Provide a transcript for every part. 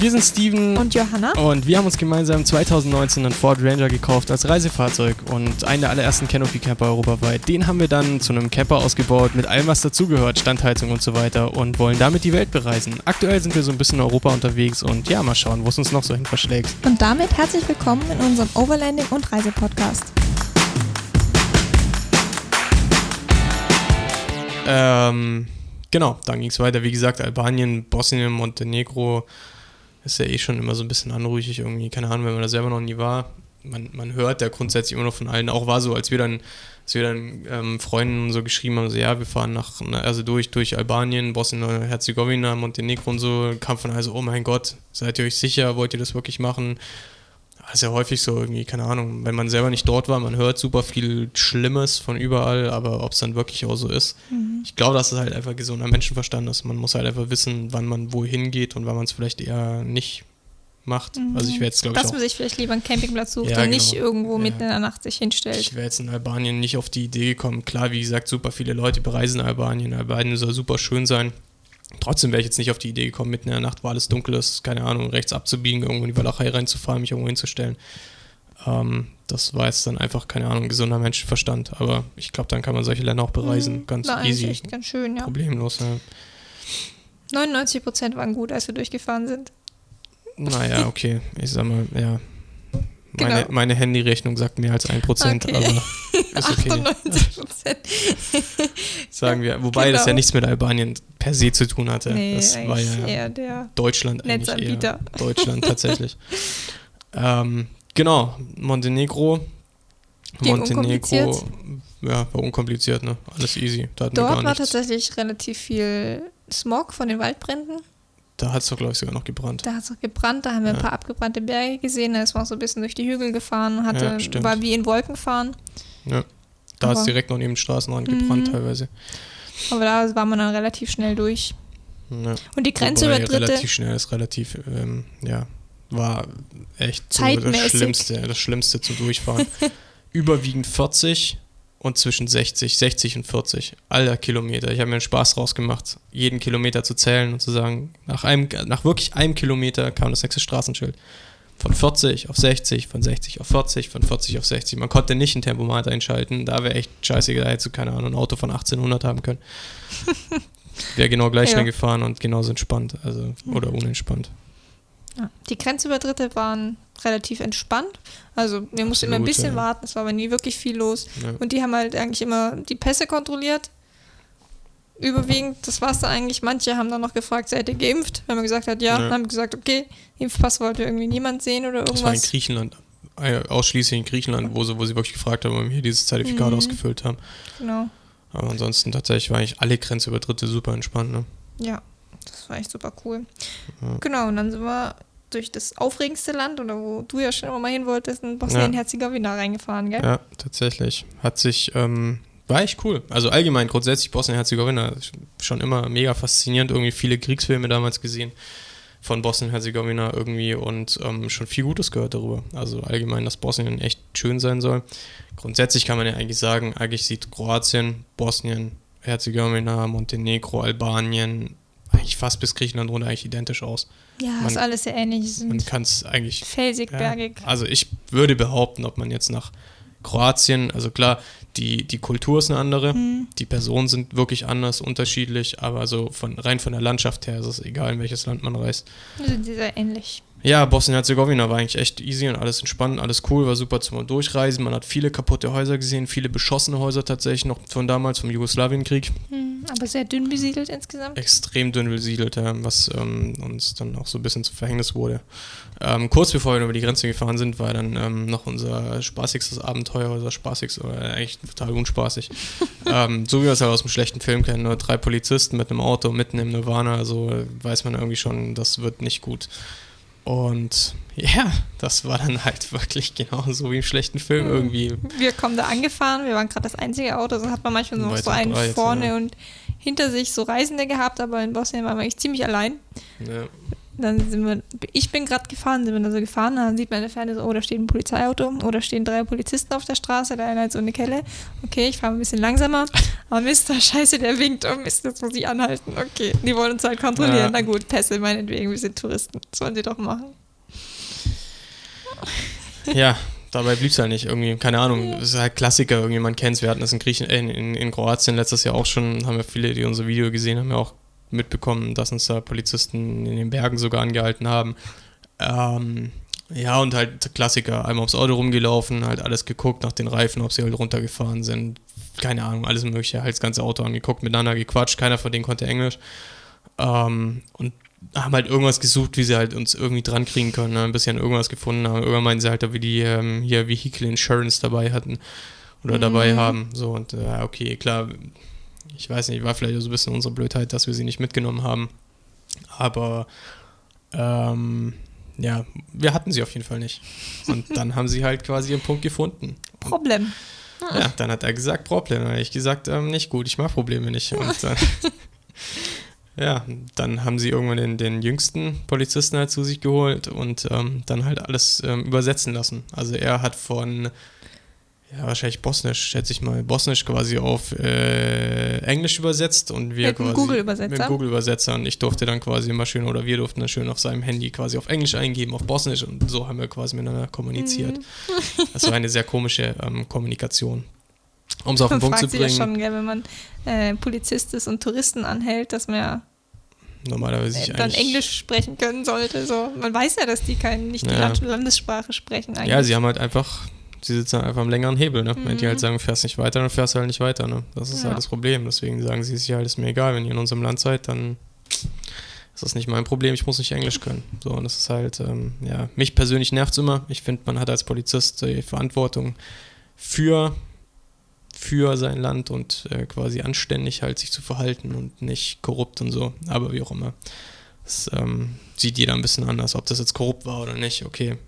Wir sind Steven und Johanna und wir haben uns gemeinsam 2019 einen Ford Ranger gekauft als Reisefahrzeug und einen der allerersten Canopy Camper europaweit. Den haben wir dann zu einem Camper ausgebaut mit allem, was dazugehört, Standheizung und so weiter und wollen damit die Welt bereisen. Aktuell sind wir so ein bisschen in Europa unterwegs und ja, mal schauen, wo es uns noch so hin verschlägt. Und damit herzlich willkommen in unserem Overlanding und Reisepodcast. Ähm, genau, dann ging es weiter. Wie gesagt, Albanien, Bosnien, Montenegro ist ja eh schon immer so ein bisschen anruhig irgendwie. Keine Ahnung, wenn man da selber noch nie war. Man, man hört ja grundsätzlich immer noch von allen. Auch war so, als wir dann, als wir dann ähm, Freunden so geschrieben haben, so ja, wir fahren nach, also durch, durch Albanien, Bosnien-Herzegowina, Montenegro und so, kam von also, oh mein Gott, seid ihr euch sicher, wollt ihr das wirklich machen? Das ist ja häufig so irgendwie, keine Ahnung, wenn man selber nicht dort war, man hört super viel Schlimmes von überall, aber ob es dann wirklich auch so ist. Mhm. Ich glaube, das ist halt einfach gesunder Menschenverstand ist. Man muss halt einfach wissen, wann man wohin geht und wann man es vielleicht eher nicht macht. Mhm. Also ich wäre jetzt, glaube ich. Dass man sich vielleicht lieber einen Campingplatz sucht ja, und genau. nicht irgendwo ja. mitten in der Nacht sich hinstellt. Ich wäre jetzt in Albanien nicht auf die Idee gekommen. Klar, wie gesagt, super viele Leute bereisen Albanien. Albanien soll super schön sein. Trotzdem wäre ich jetzt nicht auf die Idee gekommen, mitten in der Nacht, wo alles dunkel ist, keine Ahnung, rechts abzubiegen, irgendwo in die Walachei reinzufahren, mich irgendwo hinzustellen. Ähm, das war jetzt dann einfach, keine Ahnung, gesunder Menschenverstand. Aber ich glaube, dann kann man solche Länder auch bereisen. Mhm, ganz easy. Echt ganz schön, ja. Problemlos, ja. 99 Prozent waren gut, als wir durchgefahren sind. Naja, okay. Ich sag mal, ja. Meine, genau. meine Handyrechnung sagt mehr als 1%, okay. aber ist okay. 98 Prozent. Sagen wir. Wobei genau. das ja nichts mit Albanien per se zu tun hatte. Nee, das war ja Deutschland eigentlich eher. Deutschland tatsächlich. ähm, genau, Montenegro. Ging Montenegro, ja, war unkompliziert, ne? Alles easy. Dort war tatsächlich relativ viel Smog von den Waldbränden. Da hat es doch, glaube ich, sogar noch gebrannt. Da hat es noch gebrannt, da haben wir ja. ein paar abgebrannte Berge gesehen. Da ist man so ein bisschen durch die Hügel gefahren, hatte, ja, war wie in Wolken fahren. Ja. Da hat es direkt noch neben den Straßenrand gebrannt mhm. teilweise. Aber da war man dann relativ schnell durch. Ja. Und die Grenze Wobei, übertritte. Relativ schnell ist relativ, ähm, ja, war echt so das Schlimmste, das Schlimmste zum Durchfahren. Überwiegend 40 und zwischen 60, 60 und 40. Aller Kilometer. Ich habe mir einen Spaß rausgemacht, jeden Kilometer zu zählen und zu sagen, nach, einem, nach wirklich einem Kilometer kam das nächste Straßenschild. Von 40 auf 60, von 60 auf 40, von 40 auf 60. Man konnte nicht ein Tempomat einschalten. Da wäre echt scheiße, da hättest du, keine Ahnung, ein Auto von 1800 haben können. Wäre genau gleich ja. schnell gefahren und genauso entspannt. Also, oder unentspannt. Ja. Die Grenzübertritte waren relativ entspannt. Also wir mussten immer ein bisschen ja. warten, es war aber nie wirklich viel los. Und die haben halt eigentlich immer die Pässe kontrolliert. Überwiegend, das war es da eigentlich. Manche haben dann noch gefragt, seid ihr geimpft? Wenn man gesagt hat, ja, dann haben gesagt, okay, Impfpass wollte irgendwie niemand sehen oder irgendwas. Das war in Griechenland, äh, ausschließlich in Griechenland, wo sie, wo sie wirklich gefragt haben, ob wir hier dieses Zertifikat mhm. ausgefüllt haben. Genau. Aber ansonsten tatsächlich waren eigentlich alle Grenzübertritte super entspannt, ne? Ja, das war echt super cool. Ja. Genau, und dann sind wir durch das aufregendste Land oder wo du ja schon immer mal hin wolltest, in Bosnien-Herzegowina ja. reingefahren, gell? Ja, tatsächlich. Hat sich, ähm, war echt cool. Also allgemein grundsätzlich Bosnien-Herzegowina schon immer mega faszinierend. Irgendwie viele Kriegsfilme damals gesehen von Bosnien-Herzegowina irgendwie und ähm, schon viel Gutes gehört darüber. Also allgemein, dass Bosnien echt schön sein soll. Grundsätzlich kann man ja eigentlich sagen, eigentlich sieht Kroatien, Bosnien, Herzegowina, Montenegro, Albanien, eigentlich fast bis Griechenland runter eigentlich identisch aus. Ja, man, ist alles sehr ähnlich. Man kann es eigentlich. Felsig, ja, bergig. Also ich würde behaupten, ob man jetzt nach Kroatien, also klar, die, die Kultur ist eine andere, mhm. die Personen sind wirklich anders, unterschiedlich, aber so von rein von der Landschaft her ist es egal, in welches Land man reist. Sind sie sehr ähnlich. Ja, Bosnien-Herzegowina war eigentlich echt easy und alles entspannt, alles cool, war super zum Durchreisen. Man hat viele kaputte Häuser gesehen, viele beschossene Häuser tatsächlich noch von damals, vom Jugoslawienkrieg. Hm, aber sehr dünn besiedelt insgesamt. Extrem dünn besiedelt, ja, was ähm, uns dann auch so ein bisschen zu Verhängnis wurde. Ähm, kurz bevor wir über die Grenze gefahren sind, war dann ähm, noch unser spaßigstes Abenteuer, unser spaßigstes, oder eigentlich total unspaßig. Ähm, so wie wir es halt aus einem schlechten Film kennen, nur drei Polizisten mit einem Auto mitten im Nirvana, also weiß man irgendwie schon, das wird nicht gut. Und ja, das war dann halt wirklich genauso wie im schlechten Film mhm. irgendwie. Wir kommen da angefahren, wir waren gerade das einzige Auto, so hat man manchmal noch so einen vorne ja. und hinter sich so Reisende gehabt, aber in Bosnien waren wir eigentlich ziemlich allein. Ja. Dann sind wir, ich bin gerade gefahren, sind wir da so gefahren, dann sieht man in der Ferne so, oh, da steht ein Polizeiauto oder stehen drei Polizisten auf der Straße, der eine hat so eine Kelle. Okay, ich fahre ein bisschen langsamer. Aber Mist, scheiße, der winkt. Oh Mist, jetzt muss ich anhalten. Okay, die wollen uns halt kontrollieren. Ja. Na gut, Pässe, meinetwegen, wir sind Touristen. Das wollen sie doch machen. Ja, dabei blieb es halt nicht irgendwie, keine Ahnung, es ist halt Klassiker, irgendwie, man kennt es. Wir hatten das in, Griechen, äh, in, in Kroatien letztes Jahr auch schon, haben wir viele, die unser Video gesehen haben, ja auch mitbekommen, dass uns da Polizisten in den Bergen sogar angehalten haben. Ähm, ja, und halt Klassiker, einmal aufs Auto rumgelaufen, halt alles geguckt nach den Reifen, ob sie halt runtergefahren sind. Keine Ahnung, alles mögliche, halt das ganze Auto angeguckt, miteinander gequatscht, keiner von denen konnte Englisch. Ähm, und haben halt irgendwas gesucht, wie sie halt uns irgendwie dran kriegen können, ne? ein bisschen irgendwas gefunden haben. Irgendwann meinen sie halt, wir die ähm, hier Vehicle Insurance dabei hatten oder mhm. dabei haben. So und äh, okay, klar, ich weiß nicht, war vielleicht so ein bisschen unsere Blödheit, dass wir sie nicht mitgenommen haben. Aber ähm, ja, wir hatten sie auf jeden Fall nicht. Und dann haben sie halt quasi ihren Punkt gefunden. Problem. Ja, dann hat er gesagt, Problem. Dann habe ich gesagt, ähm, nicht gut, ich mag Probleme nicht. Und dann, ja, dann haben sie irgendwann den, den jüngsten Polizisten halt zu sich geholt und ähm, dann halt alles ähm, übersetzen lassen. Also er hat von ja, wahrscheinlich Bosnisch, schätze ich mal. Bosnisch quasi auf äh, Englisch übersetzt und wir mit quasi. Google-Übersetzer. Mit Google-Übersetzer. Und ich durfte dann quasi immer schön, oder wir durften dann schön auf seinem Handy quasi auf Englisch eingeben, auf Bosnisch und so haben wir quasi miteinander kommuniziert. Mhm. Das war eine sehr komische ähm, Kommunikation. Um es auf den Punkt zu bringen. Ja schon, gell, wenn man äh, Polizist ist und Touristen anhält, dass man ja normalerweise äh, dann Englisch sprechen können sollte. So. Man weiß ja, dass die kein, nicht ja. die Landessprache sprechen eigentlich. Ja, sie haben halt einfach sie sitzen einfach am längeren Hebel, ne? Mhm. Wenn die halt mhm. sagen, fährst nicht weiter, dann fährst du halt nicht weiter, ne? Das ist ja. halt das Problem. Deswegen sagen sie sich halt, ist mir egal, wenn ihr in unserem Land seid, dann ist das nicht mein Problem, ich muss nicht Englisch können. So, und das ist halt, ähm, ja, mich persönlich nervt es immer. Ich finde, man hat als Polizist die Verantwortung für, für sein Land und äh, quasi anständig halt sich zu verhalten und nicht korrupt und so. Aber wie auch immer. Das ähm, sieht jeder ein bisschen anders, ob das jetzt korrupt war oder nicht. Okay,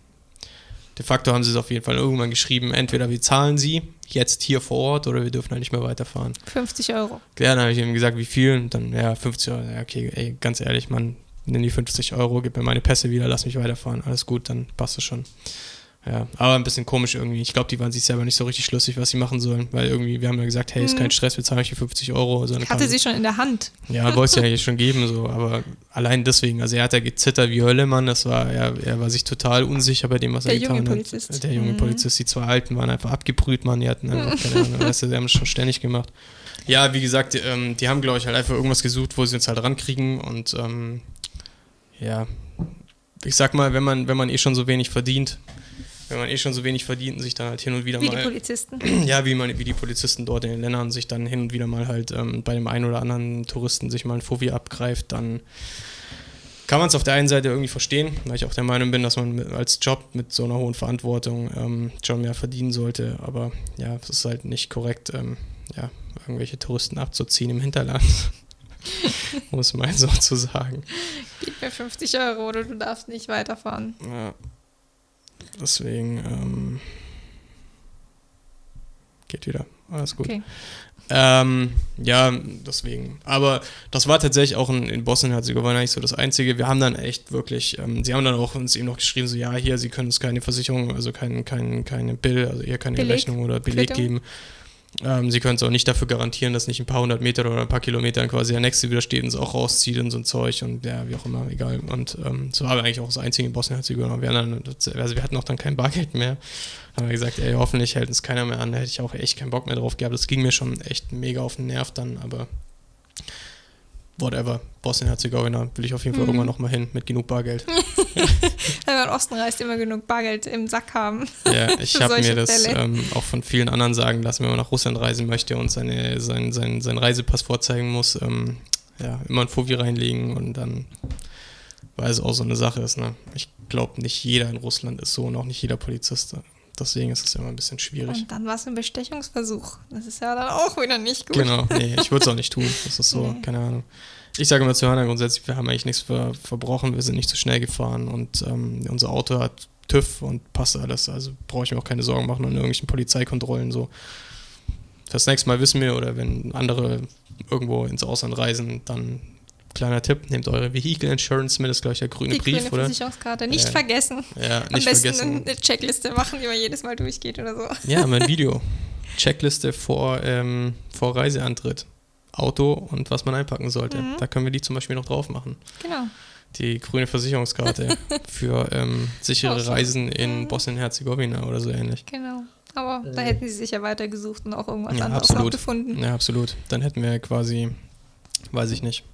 De facto haben sie es auf jeden Fall irgendwann geschrieben, entweder wir zahlen sie jetzt hier vor Ort oder wir dürfen halt nicht mehr weiterfahren. 50 Euro. Ja, dann habe ich ihm gesagt, wie viel? Und dann, ja, 50 Euro. Ja, okay, ey, ganz ehrlich, Mann, nimm die 50 Euro, gib mir meine Pässe wieder, lass mich weiterfahren. Alles gut, dann passt es schon. Ja, aber ein bisschen komisch irgendwie. Ich glaube, die waren sich selber nicht so richtig schlüssig, was sie machen sollen, weil irgendwie, wir haben ja gesagt, hey, ist kein mhm. Stress, wir zahlen euch die 50 Euro. So ich hatte sie schon in der Hand. Ja, wollte es ja eigentlich schon geben, so, aber allein deswegen, also er hat ja gezittert wie Hölle, Mann, das war, er, er war sich total unsicher bei dem, was der er getan junge Polizist. hat. Der junge mhm. Polizist. Die zwei Alten waren einfach abgebrüht, Mann, die hatten einfach keine Ahnung, weißt du, die haben es schon ständig gemacht. Ja, wie gesagt, die, ähm, die haben, glaube ich, halt einfach irgendwas gesucht, wo sie uns halt rankriegen und ähm, ja, ich sag mal, wenn man, wenn man eh schon so wenig verdient, wenn man eh schon so wenig verdient und sich dann halt hin und wieder wie mal. Wie die Polizisten. Ja, wie, man, wie die Polizisten dort in den Ländern sich dann hin und wieder mal halt ähm, bei dem einen oder anderen Touristen sich mal ein Fovi abgreift, dann kann man es auf der einen Seite irgendwie verstehen, weil ich auch der Meinung bin, dass man mit, als Job mit so einer hohen Verantwortung ähm, schon mehr verdienen sollte. Aber ja, es ist halt nicht korrekt, ähm, ja, irgendwelche Touristen abzuziehen im Hinterland. Muss man so zu sagen. Gib mir 50 Euro oder du darfst nicht weiterfahren. Ja, Deswegen ähm, geht wieder. Alles gut. Okay. Ähm, ja, deswegen. Aber das war tatsächlich auch in, in Bosnien-Herzegowina nicht so das Einzige. Wir haben dann echt wirklich, ähm, sie haben dann auch uns eben noch geschrieben, so ja, hier, sie können uns keine Versicherung, also kein, kein, keine Bill, also eher keine Beleg. Rechnung oder Beleg Quittung. geben. Ähm, sie können es auch nicht dafür garantieren, dass nicht ein paar hundert Meter oder ein paar Kilometer quasi der nächste wieder steht und es auch rauszieht und so ein Zeug und ja, wie auch immer, egal. Und ähm, so war eigentlich auch das einzige in Bosnien-Herzegowina. Wir, also wir hatten auch dann kein Bargeld mehr. Haben wir gesagt, ey, hoffentlich hält uns keiner mehr an. Da hätte ich auch echt keinen Bock mehr drauf gehabt. Das ging mir schon echt mega auf den Nerv dann, aber whatever. Bosnien-Herzegowina will ich auf jeden Fall mhm. irgendwann nochmal hin mit genug Bargeld. Wenn man in Osten reist, immer genug Bargeld im Sack haben. Ja, ich habe mir das ähm, auch von vielen anderen sagen lassen, wenn man nach Russland reisen möchte und seine, sein, sein, sein Reisepass vorzeigen muss, ähm, ja, immer ein Fovi reinlegen und dann, weil es auch so eine Sache ist. Ne? Ich glaube, nicht jeder in Russland ist so und auch nicht jeder Polizist. Deswegen ist es immer ein bisschen schwierig. Und dann war es ein Bestechungsversuch. Das ist ja dann auch wieder nicht gut. Genau, nee, ich würde es auch nicht tun. Das ist so, nee. keine Ahnung. Ich sage immer zu Hörner grundsätzlich, wir haben eigentlich nichts ver verbrochen, wir sind nicht zu schnell gefahren und ähm, unser Auto hat TÜV und passt alles. Also brauche ich mir auch keine Sorgen machen an irgendwelchen Polizeikontrollen. So. Das nächste Mal wissen wir, oder wenn andere irgendwo ins Ausland reisen, dann kleiner Tipp, nehmt eure Vehicle Insurance mit, das ist gleich der grüne die Brief, grüne oder? Versicherungskarte. Nicht Ja. vergessen. Ja, Am nicht besten vergessen. eine Checkliste machen, die man jedes Mal durchgeht oder so. Ja, mein Video. Checkliste vor, ähm, vor Reiseantritt. Auto und was man einpacken sollte. Mhm. Da können wir die zum Beispiel noch drauf machen. Genau. Die grüne Versicherungskarte für ähm, sichere. Reisen in Mhm. Bosnien-Herzegowina oder so ähnlich. Genau. Aber da hätten sie sicher weitergesucht und auch irgendwas Ja, anderes gefunden. Ja, absolut. Dann hätten wir quasi, weiß ich nicht,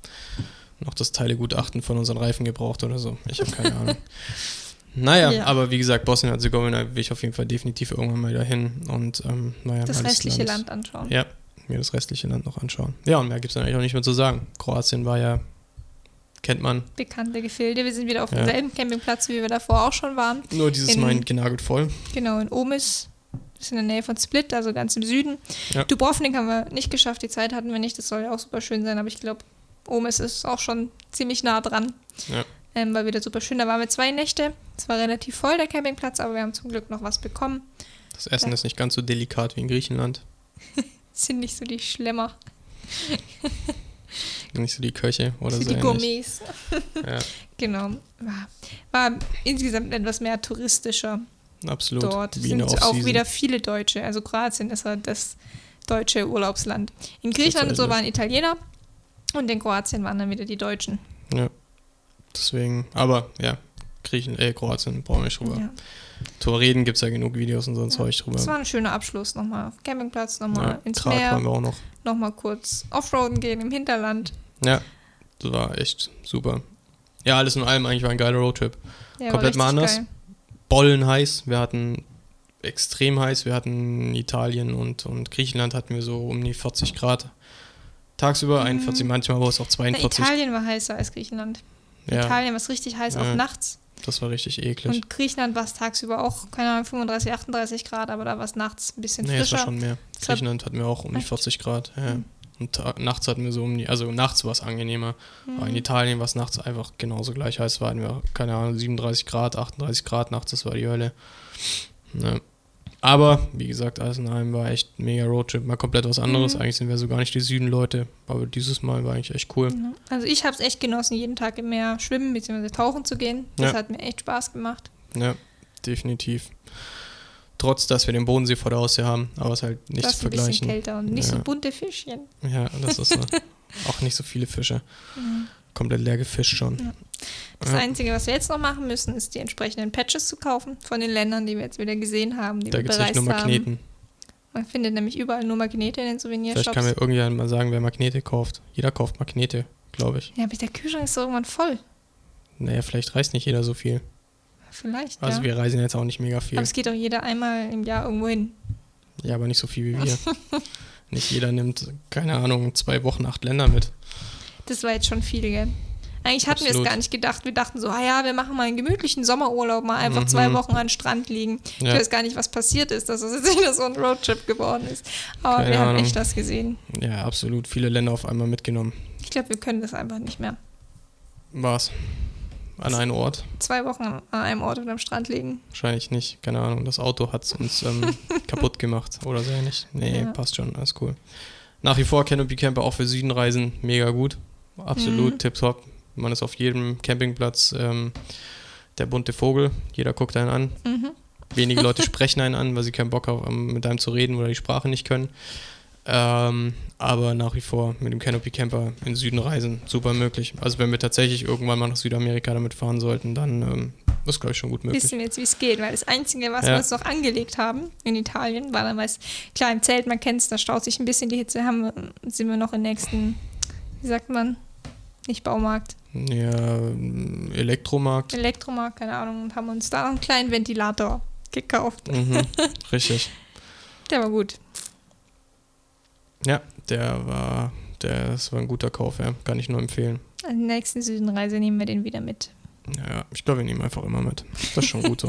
noch das Teilegutachten von unseren Reifen gebraucht oder so. Ich habe keine Ahnung. Naja, Ja. aber wie gesagt, Bosnien-Herzegowina will ich auf jeden Fall definitiv irgendwann mal dahin und ähm, naja, Das restliche Land anschauen. Ja, mir das restliche Land noch anschauen. Ja, und mehr gibt es eigentlich auch nicht mehr zu sagen. Kroatien war ja, kennt man, Bekannte Gefilde. Wir sind wieder auf Ja. demselben Campingplatz, wie wir davor auch schon waren. nur dieses In- Mal genagelt voll. Genau, in Omis. Ist in der Nähe von Split, also ganz im Süden. Ja. Dubrovnik haben wir nicht geschafft, die Zeit hatten wir nicht. Das soll ja auch super schön sein, aber ich glaube, Omis ist auch schon ziemlich nah dran. Ja. Ähm, war wieder super schön. Da waren wir zwei Nächte. Es war relativ voll, der Campingplatz, aber wir haben zum Glück noch was bekommen. Das Essen Ja. ist nicht ganz so delikat wie in Griechenland. Sind nicht so die Schlemmer, Nicht so die Köche oder so so. die ähnlich. Gourmets. Ja, Genau. War, war insgesamt etwas mehr touristischer absolut. dort. Wie in sind auch wieder viele Deutsche. Also Kroatien ist halt das deutsche Urlaubsland. In Griechenland und so waren Italiener und in Kroatien waren dann wieder die Deutschen. Ja. Deswegen, aber ja, Griechen, äh, Kroatien brauchen wir nicht drüber. Ja. Drüber reden gibt es ja genug Videos und so ein Ja. Zeug drüber. Das war ein schöner Abschluss. Nochmal auf Campingplatz, nochmal ja, ins waren Meer, wir auch noch. nochmal kurz Offroaden gehen im Hinterland. Ja, das war echt super. Ja, alles in allem eigentlich war ein geiler Roadtrip. Ja, Komplett mal anders. Bollen heiß, wir hatten extrem heiß, wir hatten Italien und, und Griechenland hatten wir so um die 40 Grad tagsüber, Mhm. 41, manchmal war es auch Geil. 42. Na, Italien war heißer als Griechenland. ja, Italien war es richtig heiß, Ja. auch nachts. das war richtig eklig. Und Griechenland war es tagsüber auch, keine Ahnung, 35, 38 Grad, aber da war es nachts ein bisschen Nee, es war frischer. schon mehr. Griechenland hatten wir auch um die Echt? 40 Grad. Ja. Mhm. Und nachts hatten wir so um die, also nachts war es angenehmer. Aber in Mhm. Italien war es nachts einfach genauso gleich heiß. War hatten wir, keine Ahnung, 37 Grad, 38 Grad nachts, das war die Hölle. Ja. Aber, wie gesagt, alles in allem war echt mega Roadtrip, mal komplett was anderes. Mhm. Eigentlich sind wir so gar nicht die Süden-Leute, aber dieses Mal war eigentlich echt cool. Ja. Also ich habe es echt genossen, jeden Tag im Meer schwimmen bzw. tauchen zu gehen. Das Ja. hat mir echt Spaß gemacht. Ja, definitiv. Trotz, dass wir den Bodensee vor der Haustür haben, aber es ist halt nicht das zu ist ein bisschen vergleichen. kälter und nicht so Ja. bunte Fischchen. Ja, das ist so. auch nicht so viele Fische. Mhm. Komplett leer gefischt schon. Ja. Das Ja. Einzige, was wir jetzt noch machen müssen, ist die entsprechenden Patches zu kaufen von den Ländern, die wir jetzt wieder gesehen haben, die Da wir es bereist nur haben. Magneten. Man findet nämlich überall nur Magnete in den Vielleicht Souvenirshops. kann mir irgendjemand mal sagen, wer Magnete kauft. Jeder kauft Magnete, glaube ich. ja, aber der Kühlschrank ist doch irgendwann voll. Naja, vielleicht reist nicht jeder so viel. Vielleicht, Also ja. wir reisen jetzt auch nicht mega viel. Aber es geht doch jeder einmal im Jahr irgendwo hin. Ja, aber nicht so viel wie wir. nicht jeder nimmt, keine Ahnung, zwei Wochen, acht Länder mit. Das war jetzt schon viel, gell? Eigentlich hatten wir Absolut. es gar nicht gedacht. Wir dachten so, ah ja, wir machen mal einen gemütlichen Sommerurlaub, mal einfach Mhm. zwei Wochen an den Strand liegen. Ich Ja. weiß gar nicht, was passiert ist, dass es jetzt wieder so ein Roadtrip geworden ist. Aber Keine wir haben Ahnung. echt was gesehen. Ja, absolut. Viele Länder auf einmal mitgenommen. Ich glaube, wir können das einfach nicht mehr. War's. An einen Ort? Zwei Wochen an einem Ort und am Strand liegen. Wahrscheinlich nicht. Keine Ahnung. Das Auto hat's uns ähm, kaputt gemacht oder so ähnlich. Nee, Ja. passt schon. Alles cool. Nach wie vor Canopy Camper auch für Südenreisen mega gut. Absolut Mhm. tipptopp. Man ist auf jedem Campingplatz ähm, der bunte Vogel. Jeder guckt einen an. Mhm. Wenige Leute sprechen einen an, weil sie keinen Bock haben, mit einem zu reden oder die Sprache nicht können. Ähm, aber nach wie vor mit dem Canopy Camper in den Süden reisen, super möglich. Also wenn wir tatsächlich irgendwann mal nach Südamerika damit fahren sollten, dann ähm, ist, glaube ich, schon gut möglich. Wissen wir jetzt, wie es geht, weil das Einzige, was Ja. wir uns noch angelegt haben in Italien, war damals, klar, im Zelt, man kennt es, da staut sich ein bisschen die Hitze, haben, wir- sind wir noch im nächsten, wie sagt man, nicht Baumarkt, Ja, Elektromarkt. Elektromarkt, keine Ahnung, und haben uns da noch einen kleinen Ventilator gekauft. Mhm, richtig. Der war gut. Ja, der war, der, das war ein guter Kauf, ja. Kann ich nur empfehlen. An der nächsten Südenreise nehmen wir den wieder mit. Ja, ich glaube, wir nehmen einfach immer mit. Das ist schon gut so.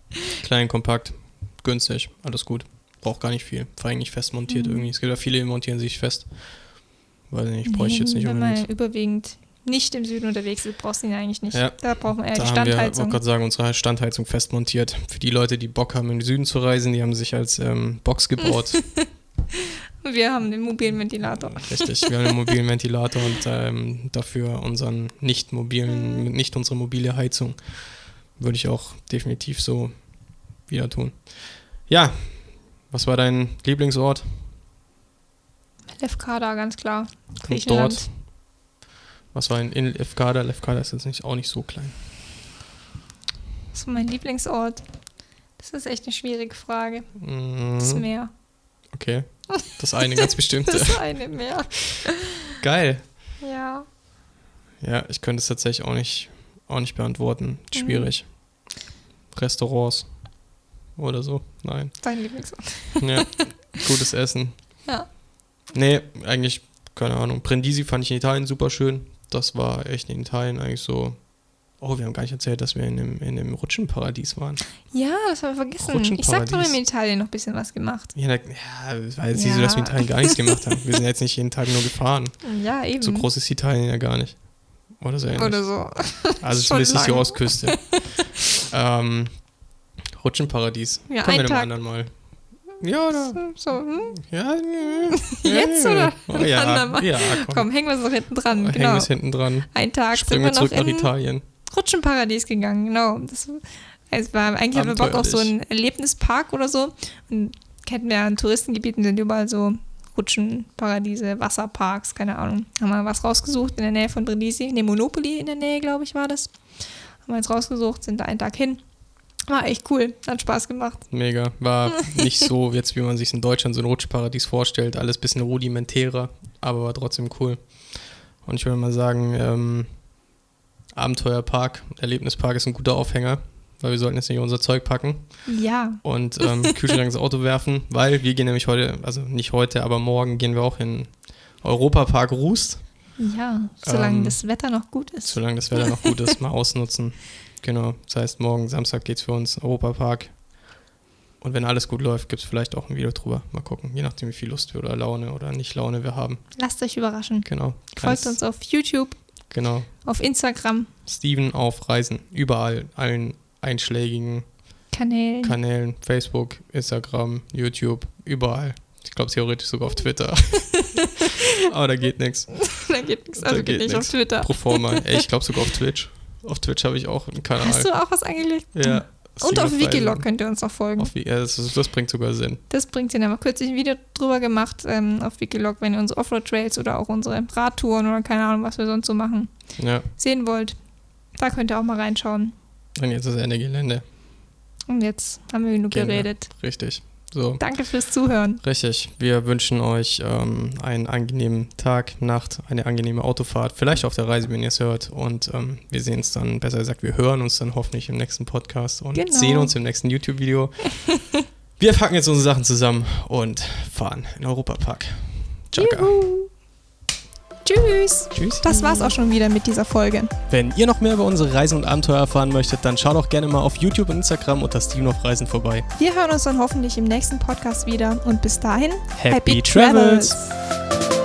Klein, kompakt, günstig, alles gut. Braucht gar nicht viel. Vor allem nicht fest montiert Mhm. irgendwie. Es gibt ja viele, die montieren sich fest. Weiß ich nicht, bräuchte ich jetzt nicht Wenn man unbedingt. überwiegend nicht im Süden unterwegs ist, brauchst du ihn eigentlich nicht. Ja. Da brauchen wir eher Da die haben wir, wollte Standheizung. gerade sagen, unsere Standheizung fest montiert. Für die Leute, die Bock haben, in den Süden zu reisen, die haben sich als ähm, Box gebaut. Wir haben den mobilen Ventilator. Richtig, wir haben den mobilen Ventilator und ähm, dafür unseren nicht mobilen, nicht unsere mobile Heizung. Würde ich auch definitiv so wieder tun. Ja, was war dein Lieblingsort? Lefkada, ganz klar. Und dort. Was war in, in Lefkada? Lefkada ist jetzt nicht, auch nicht so klein. Was war mein Lieblingsort? Das ist echt eine schwierige Frage. Mhm. Das Meer. Okay. Das eine ganz bestimmte. das eine Meer. Geil. Ja. Ja, ich könnte es tatsächlich auch nicht, auch nicht beantworten. Mhm. Schwierig. Mhm. Restaurants oder so. Nein. Dein Lieblingsort. Ja. Gutes Essen. Ja. Nee, eigentlich, keine Ahnung. Brindisi fand ich in Italien super schön. Das war echt in Italien eigentlich so. Oh, wir haben gar nicht erzählt, dass wir in dem, in dem Rutschenparadies waren. Ja, das haben wir vergessen. Ich sag doch, wir haben in Italien noch ein bisschen was gemacht. Ja, ja es war jetzt ja. nicht so, dass wir in Italien gar nichts gemacht haben. Wir sind jetzt nicht jeden Tag nur gefahren. Ja, eben. So groß ist Italien ja gar nicht. Oder so ähnlich. Oder so. Also zumindest ist die Ostküste. ähm, Rutschenparadies. Ja, Kommen wir dem anderen mal. Ja, oder? So, hm? Ja, ja, Jetzt oder? Oh, ja, ja komm. komm. hängen wir es noch hinten dran. Genau. Hängen wir es hinten dran. Ein Tag Springen wir zurück nach Italien. Rutschenparadies gegangen, genau. Das, es war, eigentlich haben wir Bock auf so einen Erlebnispark oder so. Und kennen wir an Touristengebieten sind überall so Rutschenparadiese, Wasserparks, keine Ahnung. Haben wir was rausgesucht in der Nähe von Brindisi. Ne, Monopoly in der Nähe, glaube ich, war das. Haben wir jetzt rausgesucht, sind da einen Tag hin. War echt cool, hat Spaß gemacht. Mega. War nicht so, jetzt wie man sich in Deutschland so ein Rutschparadies vorstellt, alles ein bisschen rudimentärer, aber war trotzdem cool. Und ich würde mal sagen, ähm, Abenteuerpark, Erlebnispark ist ein guter Aufhänger, weil wir sollten jetzt nicht unser Zeug packen. Ja. Und ähm, Kühlschrank ins Auto werfen, weil wir gehen nämlich heute, also nicht heute, aber morgen gehen wir auch in Europapark Rust. Ja, solange ähm, das Wetter noch gut ist. Solange das Wetter noch gut ist, mal ausnutzen. Genau, das heißt, morgen Samstag geht es für uns Europapark. Und wenn alles gut läuft, gibt es vielleicht auch ein Video drüber. Mal gucken, je nachdem, wie viel Lust wir oder Laune oder nicht Laune wir haben. Lasst euch überraschen. Genau. Folgt uns auf YouTube. Genau. Auf Instagram. Steven auf Reisen. Überall, allen einschlägigen Kanälen. Kanälen. Facebook, Instagram, YouTube, überall. Ich glaube theoretisch sogar auf Twitter. Aber da geht nichts. da geht nichts. Also da geht, geht nicht nix. auf Twitter. Proforma. Ey, ich glaube sogar auf Twitch. Auf Twitch habe ich auch einen Kanal. Hast du auch was angelegt? Ja. Und auf Wikilog könnt ihr uns auch folgen. Auf, ja, das, das, bringt sogar Sinn. Das bringt Sinn. Da haben wir kürzlich ein Video drüber gemacht ähm, auf Wikilog, wenn ihr unsere Offroad-Trails oder auch unsere Radtouren oder keine Ahnung, was wir sonst so machen, ja. sehen wollt. Da könnt ihr auch mal reinschauen. Und jetzt ist Ende Gelände. Und jetzt haben wir genug Gelände. geredet. Richtig. So. Danke fürs Zuhören. Richtig. Wir wünschen euch ähm, einen angenehmen Tag, Nacht, eine angenehme Autofahrt, vielleicht auf der Reise, wenn ihr es hört. Und ähm, wir sehen uns dann, besser gesagt, wir hören uns dann hoffentlich im nächsten Podcast und genau. sehen uns im nächsten YouTube-Video. wir packen jetzt unsere Sachen zusammen und fahren in Europapark. Ciao. Tschüss. Tschüss. Das war's auch schon wieder mit dieser Folge. Wenn ihr noch mehr über unsere Reisen und Abenteuer erfahren möchtet, dann schaut auch gerne mal auf YouTube und Instagram unter Steven auf Reisen vorbei. Wir hören uns dann hoffentlich im nächsten Podcast wieder und bis dahin, Happy, Happy Travels. Travels.